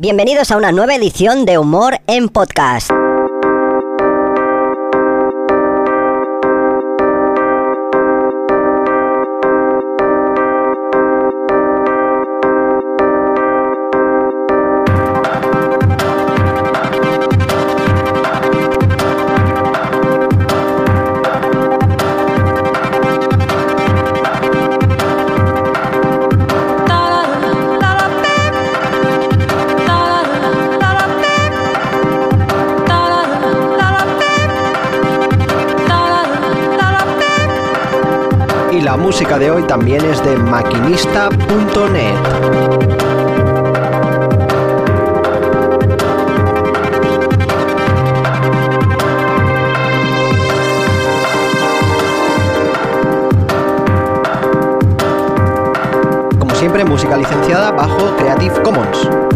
Bienvenidos a una nueva edición de Humor en Podcast. Y la música de hoy también es de maquinista.net. Como siempre, música licenciada bajo Creative Commons.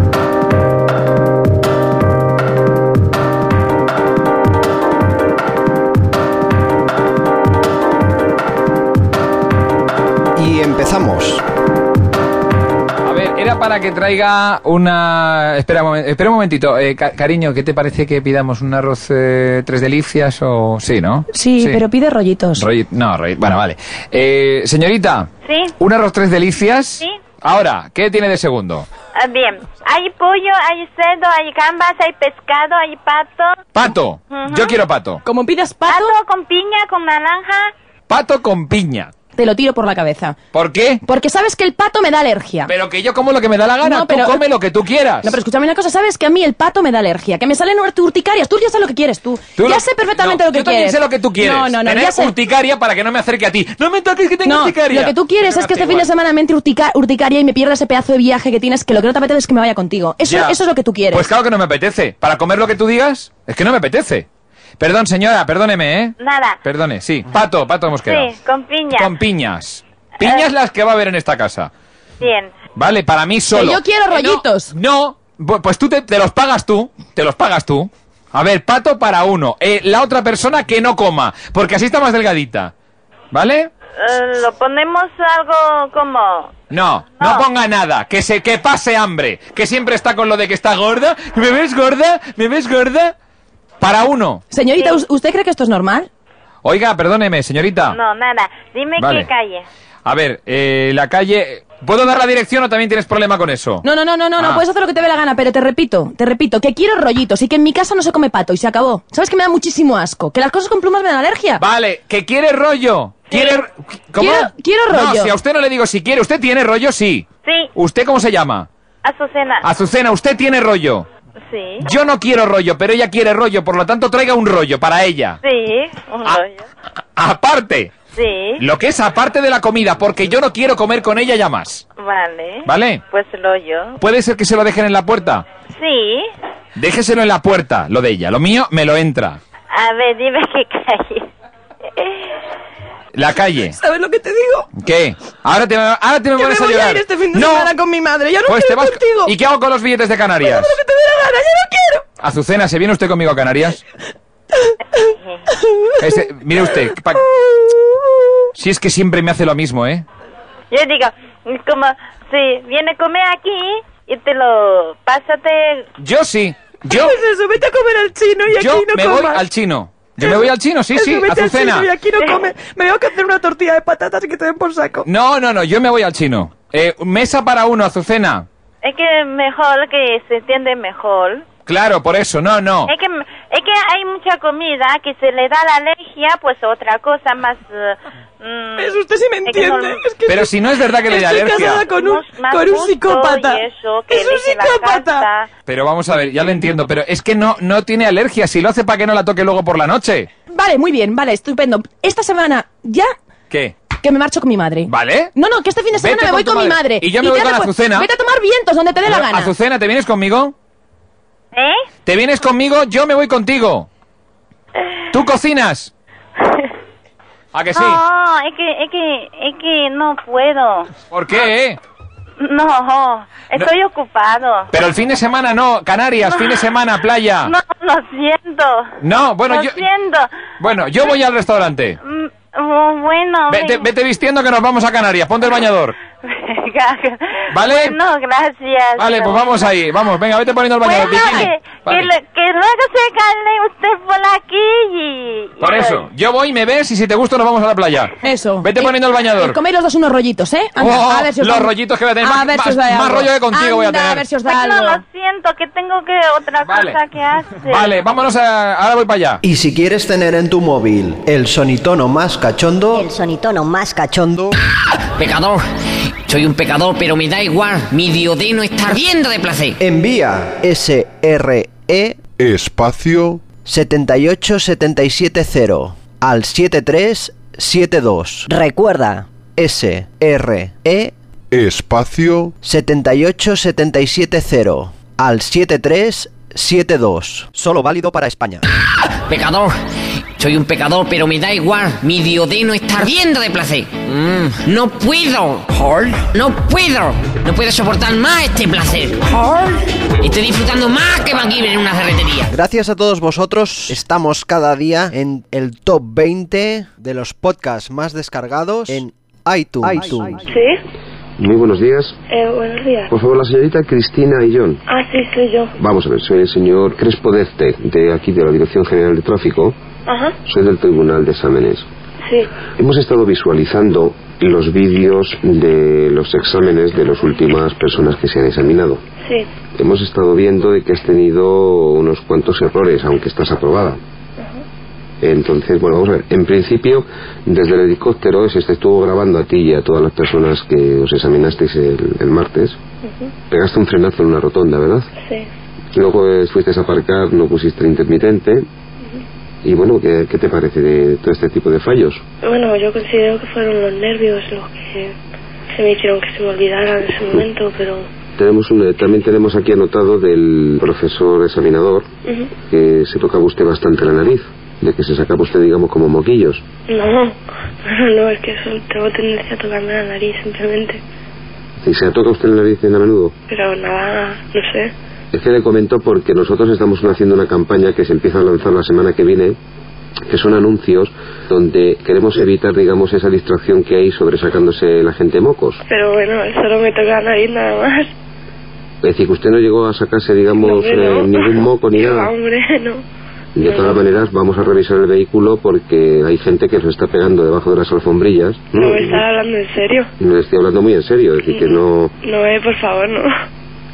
Para que traiga una... Espera un, momen- espera un momentito. Eh, ca- cariño, ¿qué te parece que pidamos un arroz eh, tres delicias o...? Sí, ¿no? Sí, pero pide rollitos. Rolli- No, rolli- Bueno, vale. Eh, señorita, Sí, un arroz tres delicias. Sí. Ahora, ¿qué tiene de segundo? ah, bien. Hay pollo, hay cerdo, hay gambas, hay pescado, hay pato. Pato. Yo quiero pato. Como pidas pato, Pato con piña, con naranja. Pato con piña. Te lo tiro por la cabeza. ¿Por qué? Porque sabes que el pato me da alergia. Pero que yo como lo que me da la gana. No, pero- Tú come lo que tú quieras. No, pero escúchame una cosa, sabes que a mí el pato me da alergia, que me salen ur- urticarias, tú ya sabes lo que quieres tú. Tú ya lo- sé perfectamente No, lo que yo también quieres. sé lo que tú quieres. No, no, no, Tener ya sé. urticaria para que no me acerque a ti. No me toques que tengo No, urticaria. lo que tú quieres es que este fin de semana me entre urtica- urticaria y me pierda ese pedazo de viaje que tienes, que lo que no te apetece es que me vaya contigo. Eso, Ya. eso es lo que tú quieres. Pues claro que no me apetece. Para comer lo que tú digas, es que no me apetece. Perdón, señora, perdóneme, ¿eh? Nada. Perdone, sí. Pato, pato hemos quedado. Sí, con piña. Con piñas. Piñas las que va a haber en esta casa. Bien. Vale, para mí solo. yo quiero Eh, no, rollitos. No, pues tú te, te los pagas tú. Te los pagas tú. A ver, pato para uno. Eh, la otra persona que no coma, porque así está más delgadita. ¿Vale? Eh, lo ponemos algo como... No, no, No. ponga nada, que se que pase hambre, que siempre está con lo de que está gorda, ¿me ves gorda? ¿Me ves gorda? Para uno. Señorita, Sí. ¿us- ¿usted cree que esto es normal? Oiga, perdóneme, señorita. No, nada. Dime Vale. qué calle. A ver, eh, la calle... ¿Puedo dar la dirección o también tienes problema con eso? No, no, no, no, no, Ah. no puedes hacer lo que te dé la gana, pero te repito, te repito, que quiero rollitos y que en mi casa no se come pato y se acabó. ¿Sabes que me da muchísimo asco? Que las cosas con plumas me dan alergia. Vale, que quiere rollo. ¿Quiere... ¿Cómo? Quiero- quiero No, rollo. si a usted no le digo si quiere, ¿usted tiene rollo? Sí. Sí, ¿Usted cómo se llama? Azucena. Azucena, usted tiene rollo. Sí. Yo no quiero rollo, pero ella quiere rollo, por lo tanto traiga un rollo para ella. Sí, un Ah. rollo. Aparte, Sí, lo que es aparte de la comida, porque yo no quiero comer con ella ya más. vale. ¿Vale? Pues rollo. ¿Puede ser que se lo dejen en la puerta? Sí. Déjeselo en la puerta, lo de ella. Lo mío me lo entra. A ver, dime qué calle. La calle. ¿Sabes lo que te digo? ¿Qué? Ahora te, ahora te me me pones a voy a llorar. ir este fin de no. semana con mi madre. Ya no Pues te quiero vas. ir contigo. ¿Y qué hago con los billetes de Canarias? Haz lo que te dé la gana, ya no quiero. Azucena, ¿se viene usted conmigo a Canarias? Ese- mire usted. pa- si es que siempre me hace lo mismo, ¿eh? Yo digo, como si viene a comer aquí y te lo pásate. Yo sí. Yo, Pues eso, vete a comer al chino y yo aquí no me voy comas. al chino. Yo me voy al chino, sí, sí, Azucena. chino y aquí no come. Me tengo que hacer una tortilla de patatas y que te den por saco. No, no, no, yo me voy al chino. Eh, mesa para uno, Azucena. Es que mejor que se entiende mejor. Claro, por eso, no, no. Es que, es que hay mucha comida que se le da la alergia, pues otra cosa más... eh, mm, Eso usted sí me es que no- entiende. Es que Pero si no es verdad que le da estoy alergia. casada con un, Más- con un psicópata. eso, que es un psicópata. Pero vamos a ver, ya lo entiendo, pero es que no, no tiene alergia. Si lo hace para que no la toque luego por la noche. Vale, muy bien, vale, estupendo. Esta semana ya ¿Qué? que me marcho con mi madre. ¿Vale? No, no, que este fin de semana Vete me voy con mi madre. Y yo me voy con Azucena. Vete a tomar vientos donde te dé la gana. Azucena, ¿te vienes conmigo? ¿Eh? ¿Te vienes conmigo? Yo me voy contigo. ¿Tú cocinas? ¿A que sí? No, es que, es que, es que no puedo. ¿Por qué? eh? No, estoy ocupado. Pero el fin de semana no, Canarias, fin de semana, playa. No, lo siento. No, bueno, lo yo, siento. bueno, yo voy al restaurante. Mm, oh, bueno, Vete, ven. vete vistiendo que nos vamos a Canarias, ponte el bañador. ¿Vale? Bueno, gracias. Vale, pues vamos ahí. Vamos, venga, vete poniendo el Bueno, bañador. bikini. que, Vale. que, lo- que luego se cale usted por aquí y... y- Por eso, yo voy, me ves y si te gusta nos vamos a la playa. Eso. Vete Y- poniendo el bañador. y coméis los dos unos rollitos, ¿eh? Anda, Oh, a ver si os los da- rollitos que voy a tener. A Más- ver si más- os da más algo. rollo que contigo voy a Anda, tener. a ver si os da Bueno, algo. lo siento, que tengo que otra Vale. cosa que hacer. Vale, vámonos a... Ahora voy para allá. Y si quieres tener en tu móvil el sonitono más cachondo, El sonitono más cachondo. Pecador. Soy un pecador, pero me da igual. Mi diodeno está ardiendo de placer. envía SRE Espacio 78770 al 7372. Recuerda, SRE Espacio 78770 al 7372. Solo válido para España. Pecador. Soy un pecador, pero me da igual. Mi diodeno está ardiendo de placer. Mm, no puedo. No puedo. No puedo soportar más este placer. Estoy disfrutando más que MacGyver en una ferretería. Gracias a todos vosotros, estamos cada día en el top 20 de los podcasts más descargados en iTunes. Sí, Muy buenos días. eh, buenos días. Por favor, la señorita Cristina Illón. Ah, sí, soy yo. Vamos a ver, soy el señor Crespo Dezte, de aquí de la Dirección General de Tráfico. Ajá, Soy del Tribunal de Exámenes. sí. Hemos estado visualizando los vídeos de los exámenes de las últimas personas que se han examinado. Sí, Hemos estado viendo de que has tenido unos cuantos errores, aunque estás aprobada. Entonces, bueno, vamos a ver. En principio, desde el helicóptero se te estuvo grabando a ti y a todas las personas que os examinasteis el, el martes. Pegaste un frenazo en una rotonda, ¿verdad? sí. Luego eh, fuiste a aparcar, no pusiste el intermitente. Y bueno, ¿qué, qué te parece de todo este tipo de fallos? Bueno, yo considero que fueron los nervios los que se me hicieron que se me olvidara en ese momento, pero... Tenemos un- también tenemos aquí anotado del profesor examinador Ujú. que se tocaba usted bastante la nariz, de que se sacaba usted, digamos, como moquillos. No, no, es que eso tengo tendencia a tocarme la nariz simplemente. ¿Y se toca usted la nariz en a menudo? Pero nada, no sé. Es que le comento porque nosotros estamos haciendo una campaña que se empieza a lanzar la semana que viene, que son anuncios donde queremos evitar, digamos, esa distracción que hay sobre sacándose la gente mocos. Pero bueno, solo me toca la nariz nada más. Es decir, que usted no llegó a sacarse, digamos, No, eh, no. ningún moco ni nada. hombre, no. De todas maneras, vamos a revisar el vehículo porque hay gente que se está pegando debajo de las alfombrillas. No me estás hablando en serio. No estoy hablando muy en serio, es decir, que no... No, eh, por favor, no.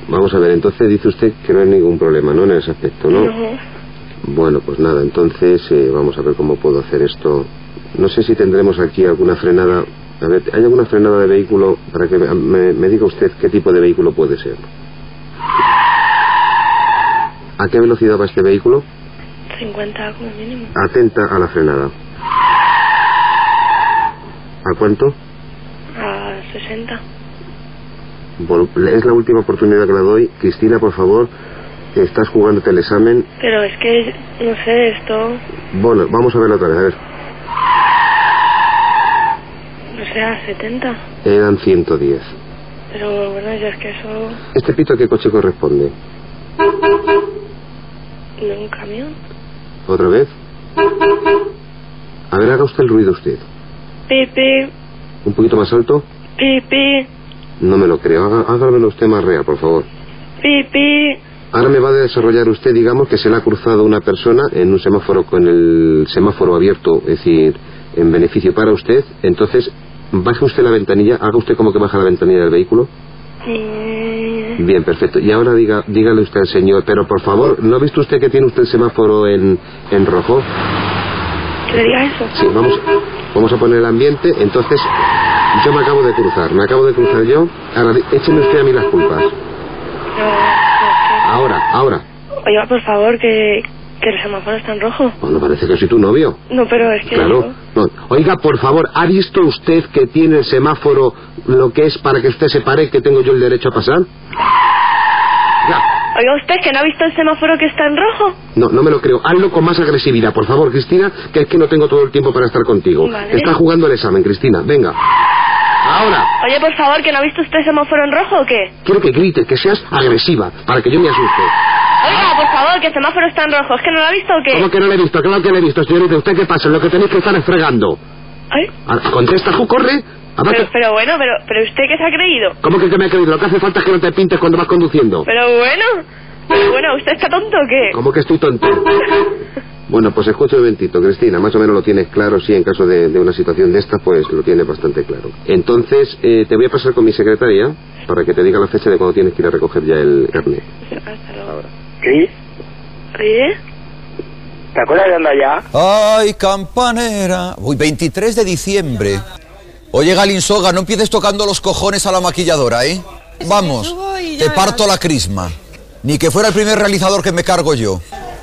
Vamos a ver, entonces dice usted que no hay ningún problema, ¿no? En ese aspecto, ¿no? No. Bueno, pues nada, entonces eh, vamos a ver cómo puedo hacer esto. No sé si tendremos aquí alguna frenada. A ver, ¿hay alguna frenada de vehículo para que me, me- me diga usted qué tipo de vehículo puede ser? ¿A qué velocidad va este vehículo? 50 como mínimo. Atenta a la frenada. ¿A cuánto? A 60. Es la última oportunidad que la doy. Cristina, por favor, que estás jugándote el examen. Pero es que, no sé, esto, Bueno, vamos a verlo otra vez. A ver, no sé, a 70. eran 110. Pero bueno, ya es que eso, ¿Este pito a qué coche corresponde? no un camión. ¿Otra vez? A ver, haga usted el ruido usted. Pipi, ¿Un poquito más alto? pipi, No me lo creo. Hágamelo usted más real, por favor. pipi. Ahora me va a desarrollar usted, digamos, que se le ha cruzado una persona en un semáforo con el semáforo abierto, es decir, en beneficio para usted. Entonces, baje usted la ventanilla, haga usted como que baja la ventanilla del vehículo. Mm, Bien, perfecto. Y ahora diga, dígale usted al señor, pero por favor, ¿no ha visto usted que tiene usted el semáforo en, en rojo? ¿Que le diga eso? Sí, vamos, vamos a poner el ambiente. Entonces, yo me acabo de cruzar, me acabo de cruzar yo. Ahora, écheme usted a mí las culpas. Ahora, ahora. Oiga, por favor, que, que el semáforo está en rojo. Bueno, parece que soy tu novio. No, pero es que Claro. yo- No. Oiga, por favor, ¿ha visto usted que tiene el semáforo lo que es para que usted se pare que tengo yo el derecho a pasar? Oiga, ¿usted que no ha visto el semáforo que está en rojo? No, no me lo creo. Hazlo con más agresividad, por favor, Cristina, que es que no tengo todo el tiempo para estar contigo. Está jugando el examen, Cristina. Venga. Ahora. Oye, por favor, ¿que no ha visto usted el semáforo en rojo o qué? Quiero que grites, que seas agresiva, para que yo me asuste. Oiga, por favor, que el semáforo está en rojo. ¿Es que no lo ha visto o qué? ¿Cómo que no le he visto? Claro que le he visto, señorita. ¿Usted qué pasa? Lo que tenéis que estar es fregando. Ay, Ah, Contesta, Ju, corre. Pero, pero bueno, pero, pero usted qué se ha creído. ¿Cómo que, que me ha creído? Lo que hace falta es que no te pintes cuando vas conduciendo. Pero bueno, pero bueno, ¿usted está tonto o qué? ¿Cómo que estoy tonto? Bueno, pues escucha un momentito, Cristina. Más o menos lo tienes claro, sí, en caso de, de una situación de esta, pues lo tienes bastante claro. Entonces, eh, te voy a pasar con mi secretaria para que te diga la fecha de cuando tienes que ir a recoger ya el carnet. Hasta luego. ¿Cris? ¿Oye? ¿Te acuerdas de andar ya? Ay, campanera. Uy, 23 de diciembre. Oye, Galinsoga, no empieces tocando los cojones a la maquilladora, ¿eh? Vamos, te parto la crisma. Ni que fuera el primer realizador que me cargo yo.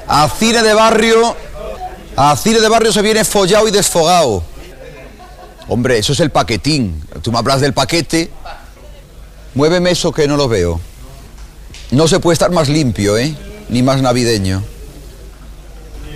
A cine de barrio, a cine de barrio se viene follado y desfogado. Hombre, eso es el paquetín. Tú me hablas del paquete. Muéveme eso que no lo veo. No se puede estar más limpio, ¿eh? Ni más navideño.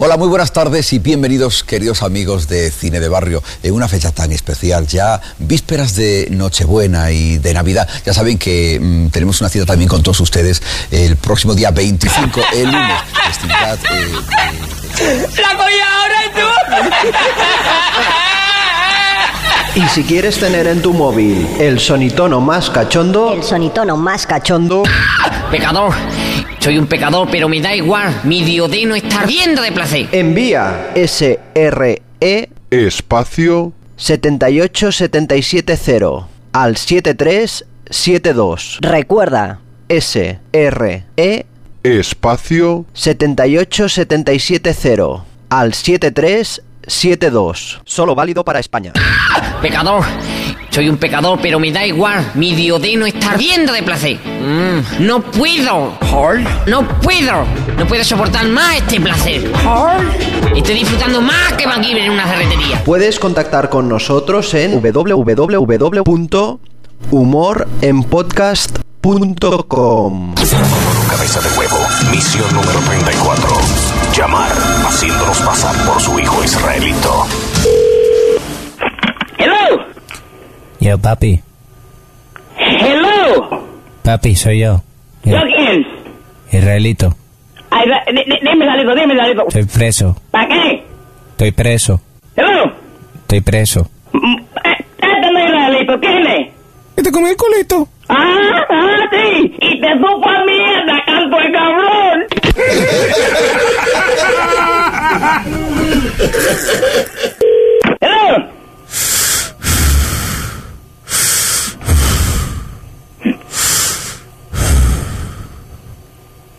Hola, muy buenas tardes y bienvenidos, queridos amigos de Cine de Barrio, en una fecha tan especial, ya vísperas de Nochebuena y de Navidad. Ya saben que mm, tenemos una cita también con todos ustedes el próximo día 25, el lunes, festividad eh, ¡La colladora Y si quieres tener en tu móvil el sonitono más cachondo, El sonitono más cachondo, Pecador. Soy un pecador, pero me da igual. Mi diodeno está ardiendo de placer. envía SRE espacio, 78770 al 7372. recuerda, SRE espacio, 78770 al 7372. Solo válido para España. Pecador. Soy un pecador, pero me da igual. Mi diodeno está ardiendo de placer. Mm, no puedo. No puedo. No puedo soportar más este placer. Estoy disfrutando más que MacGyver en una ferretería. Puedes contactar con nosotros en www.humorenpodcast.com. Cabeza de huevo. Misión número 34. Llamar haciéndonos pasar por su hijo israelito. Hello. Yo, papi. Hello. Papi, soy yo. ¿Yo quién? Israelito. Ay, dime, Dalito, dime, Dalito. Estoy preso. ¿Para qué? Estoy preso. Hello. Estoy preso. No es Dalito, ¿quién es? Este con el culito. Ah, ah, sí. Y te supo a mierda, canto de cabrón. Hello.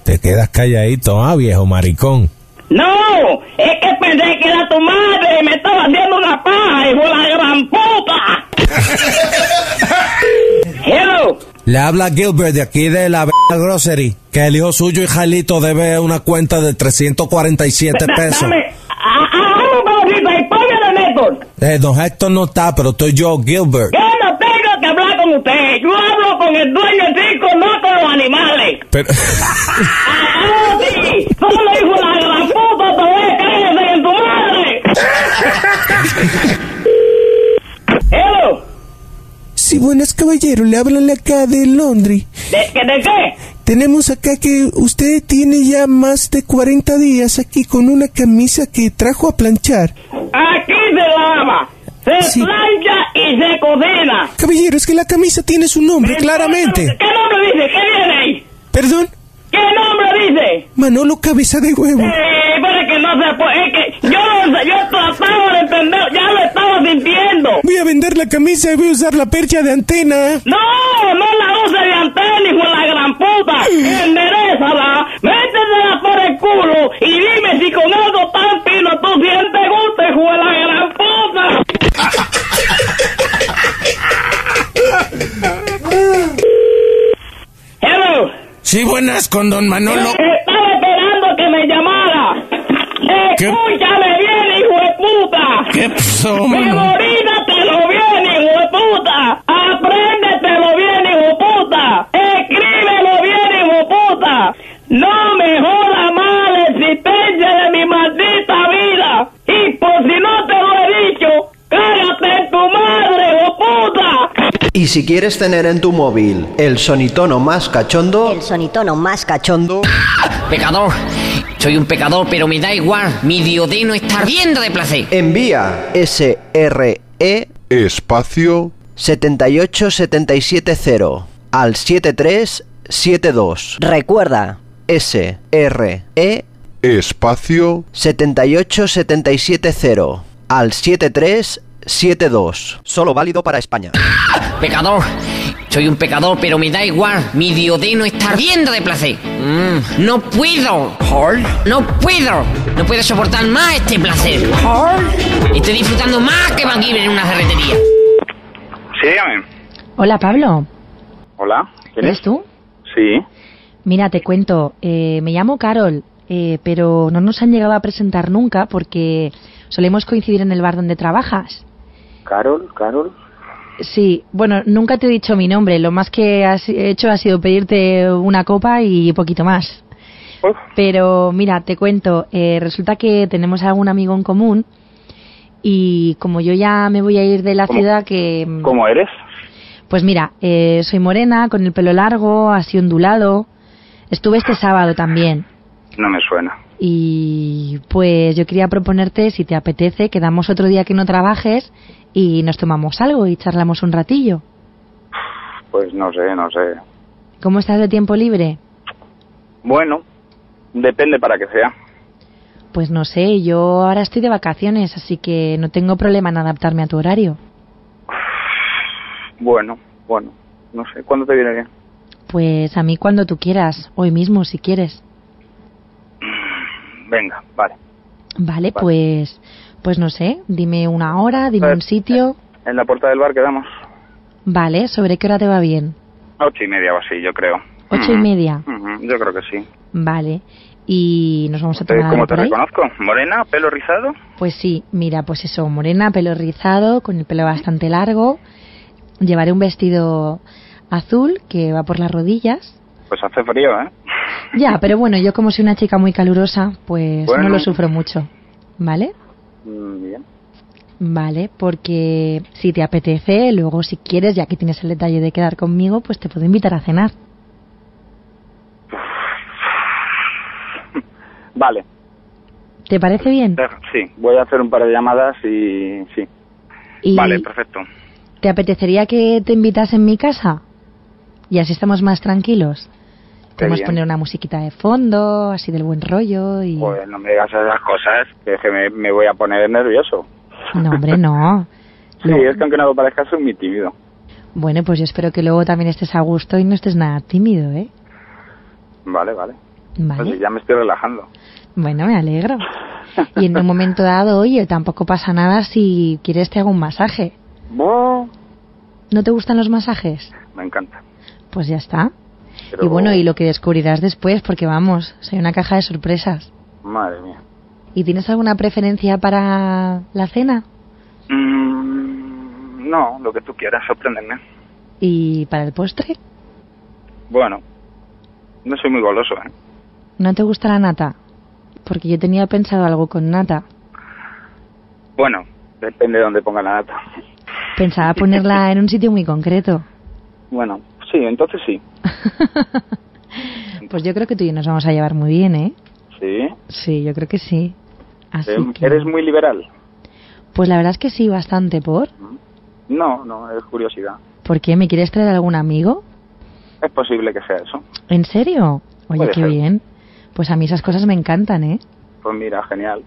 Te quedas calladito, ah, viejo maricón. No, es que pensé que era tu madre y me estaba haciendo una paja, hijo de la gran puta. Hello. Le habla Gilbert de aquí de la Grocery, que el hijo suyo y Jalito debe una cuenta de 347 pesos. Dame, ah, ah, Néstor. Eh, don Héctor no está, pero estoy yo, Gilbert. Yo no tengo que hablar con usted. Yo hablo con el dueño del circo, no con los animales. Pero, Ah, sí. Solo hijo de la gran puta, te voy a caer en tu madre. Hello. sí, buenas caballeros, le hablan acá de Londres. ¿De, de qué? Tenemos acá que usted tiene ya más de 40 días aquí con una camisa que trajo a planchar. Aquí se lava, se plancha y se cocina. Caballero, es que la camisa tiene su nombre, claramente. ¿Qué nombre dice? ¿Qué ahí? ¿Perdón? ¿Qué nombre dice? Manolo Cabeza de Huevo. Eh, pero es que no se puede, es que yo yo trataba de entender, ya lo estaba sintiendo. Voy a vender la camisa y voy a usar la percha de antena. No, no la use de antena, hijo de la gran puta. Enderezala, métesela por el culo y dime si con algo tan fino tú sientes gusto, hijo de la gran puta. Sí, buenas, con don Manolo. Estaba esperando que me llamara. ¿Qué? Escúchame bien, hijo de puta. ¿Qué pasó, si quieres tener en tu móvil el sonitono más cachondo, El sonitono más cachondo. Pecador. Soy un pecador, pero me da igual. Mi diodeno está ardiendo de placer. envía SRE espacio, 78770 al 7372. Recuerda, SRE espacio, 78770 al 7372. Solo válido para España. Pecador. Soy un pecador, pero me da igual. Mi diodeno está ardiendo de placer. Mm, no puedo. No puedo. No puedo soportar más este placer. Estoy disfrutando más que MacGyver en una ferretería. Sí, dígame. Hola, Pablo. Hola. ¿Quién ¿Eres es? tú? Sí. Mira, te cuento. eh, me llamo Carol, eh, pero no nos han llegado a presentar nunca porque solemos coincidir en el bar donde trabajas. Carol, Carol. Sí, bueno, nunca te he dicho mi nombre. Lo más que has hecho ha sido pedirte una copa y poquito más. Pero mira, te cuento. eh, resulta que tenemos algún amigo en común y como yo ya me voy a ir de la ¿Cómo? ciudad que... mm, ¿Cómo eres? Pues mira, eh, soy morena, con el pelo largo, así ondulado. Estuve este sábado también. No me suena. Y pues yo quería proponerte, si te apetece, quedamos otro día que no trabajes y nos tomamos algo y charlamos un ratillo. Pues no sé, no sé. ¿Cómo estás de tiempo libre? Bueno, depende para qué sea. Pues no sé, yo ahora estoy de vacaciones, así que no tengo problema en adaptarme a tu horario. Bueno, bueno. No sé. ¿Cuándo te viene bien? Pues a mí cuando tú quieras, hoy mismo si quieres. Venga, vale. Vale, pues pues no sé, dime una hora, dime un sitio. En la puerta del bar quedamos. Vale, ¿sobre qué hora te va bien? Ocho y media o así, yo creo. Ocho y media. Yo creo que sí. Vale. Y nos vamos a ¿Te- tomar ¿Cómo te por ahí. reconozco? ¿Morena? ¿Pelo rizado? Pues sí, mira, pues eso, morena, pelo rizado, con el pelo bastante largo. Llevaré un vestido azul que va por las rodillas. Pues hace frío, ¿eh? Ya, pero bueno, yo como soy una chica muy calurosa, pues Bueno. no lo sufro mucho. ¿Vale? Mm, Bien. Vale, porque si te apetece, luego si quieres, ya que tienes el detalle de quedar conmigo, pues te puedo invitar a cenar. Vale. ¿Te parece bien? Sí, voy a hacer un par de llamadas y sí. Y Vale, perfecto. ¿te apetecería que te invitas en mi casa? Y así estamos más tranquilos. Podemos poner una musiquita de fondo, así del buen rollo y... Pues no me digas esas cosas, que es que me, me voy a poner nervioso. No, hombre, no. Sí, es que aunque no lo parezca, soy muy tímido. Bueno, pues yo espero que luego también estés a gusto y no estés nada tímido, ¿eh? Vale, vale. Vale. Pues ya me estoy relajando. Bueno, me alegro. Y en un momento dado, oye, tampoco pasa nada si quieres te hago un masaje. ¿No te gustan los masajes? me encanta. Pues ya está. Pero- Y bueno, y lo que descubrirás después, porque vamos, soy una caja de sorpresas. Madre mía. ¿Y tienes alguna preferencia para la cena? Mm, no, lo que tú quieras, sorpréndeme. ¿Y para el postre? Bueno, no soy muy goloso, ¿eh? ¿No te gusta la nata? Porque yo tenía pensado algo con nata. Bueno, depende de dónde ponga la nata. Pensaba ponerla en un sitio muy concreto. Bueno, sí, entonces sí. Pues yo creo que tú y yo nos vamos a llevar muy bien, ¿eh? Sí. Sí, yo creo que sí. Así Em- que... ¿Eres muy liberal? Pues la verdad es que sí, bastante. ¿Por? No, no, es curiosidad. ¿Por qué? ¿Me quieres traer algún amigo? Es posible que sea eso. ¿En serio? Oye, Puede qué ser. bien. Pues a mí esas cosas me encantan, ¿eh? Pues mira, genial.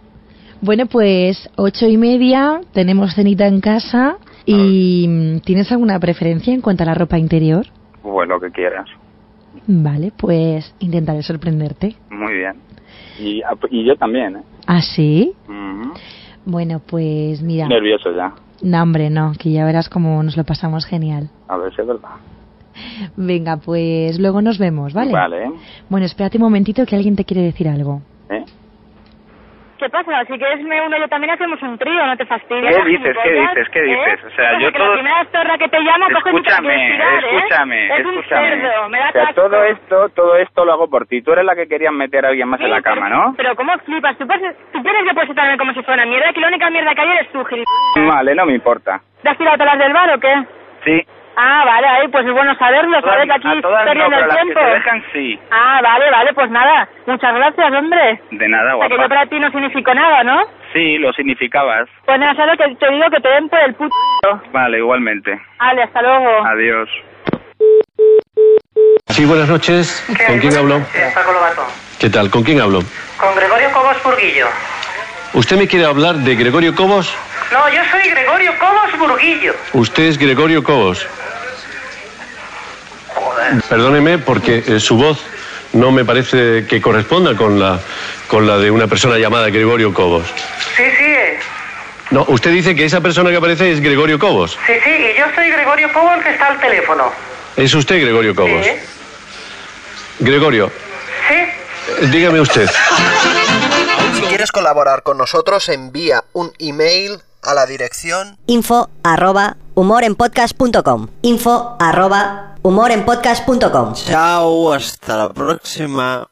Bueno, pues ocho y media, tenemos cenita en casa y mm, ¿tienes alguna preferencia en cuanto a la ropa interior? Pues lo que quieras. Vale, pues intentaré sorprenderte. Muy bien. Y, y yo también, ¿eh? ¿Ah, sí? Ujú. Bueno, pues mira. Nervioso ya. No, hombre, no, que ya verás cómo nos lo pasamos genial. A ver si es verdad. Venga, pues luego nos vemos, ¿vale? Vale. Bueno, espérate un momentito que alguien te quiere decir algo. ¿Eh? ¿Qué pasa? Si quieres me uno yo también hacemos un trío, no te fastidies. ¿Qué dices? ¿Qué dices? ¿Qué dices? O sea, yo que todo- La primera que te llama, Escúchame, quieres ¿eh? escúchame, escúchame. O sea, todo esto, todo esto lo hago por ti. Tú eres la que querías meter a alguien más en la cama, ¿no? Pero ¿cómo flipas? ¿Tú, tú puedes tratarme como si fuera una mierda, que la única mierda que hay eres tú, gilipollas. Vale, no me importa. ¿Te has tirado todas las del bar o qué? Sí. Ah, vale, ahí, pues es bueno saberlo, saber que aquí a todas no, perdiendo pero el las que tiempo. te dejan sí. Ah, vale, vale, pues nada, muchas gracias, hombre. De nada, O sea, que yo guapa. para ti no significo nada, ¿no? Sí, lo significabas. Pues nada, sabes que te digo que te den por el puto. Vale, igualmente. Vale, hasta luego. Adiós. Sí, buenas noches. ¿Con quién hablo? Paco Lobato. ¿Qué tal? ¿Con quién hablo? Con Gregorio Cobos Burguillo. ¿Usted me quiere hablar de Gregorio Cobos? No, yo soy Gregorio Cobos Burguillo. Usted es Gregorio Cobos. Perdóneme porque eh, su voz no me parece que corresponda con la, con la de una persona llamada Gregorio Cobos. Sí, sí, eh. No, usted dice que esa persona que aparece es Gregorio Cobos. sí, sí, y yo soy Gregorio Cobos el que está al teléfono. ¿Es usted Gregorio Cobos? Sí. Gregorio, Sí. eh, dígame usted. Si quieres colaborar con nosotros, envía un email a la dirección Info arroba humorenpodcast.com. Info arroba humorenpodcast.com. Chao, hasta la próxima.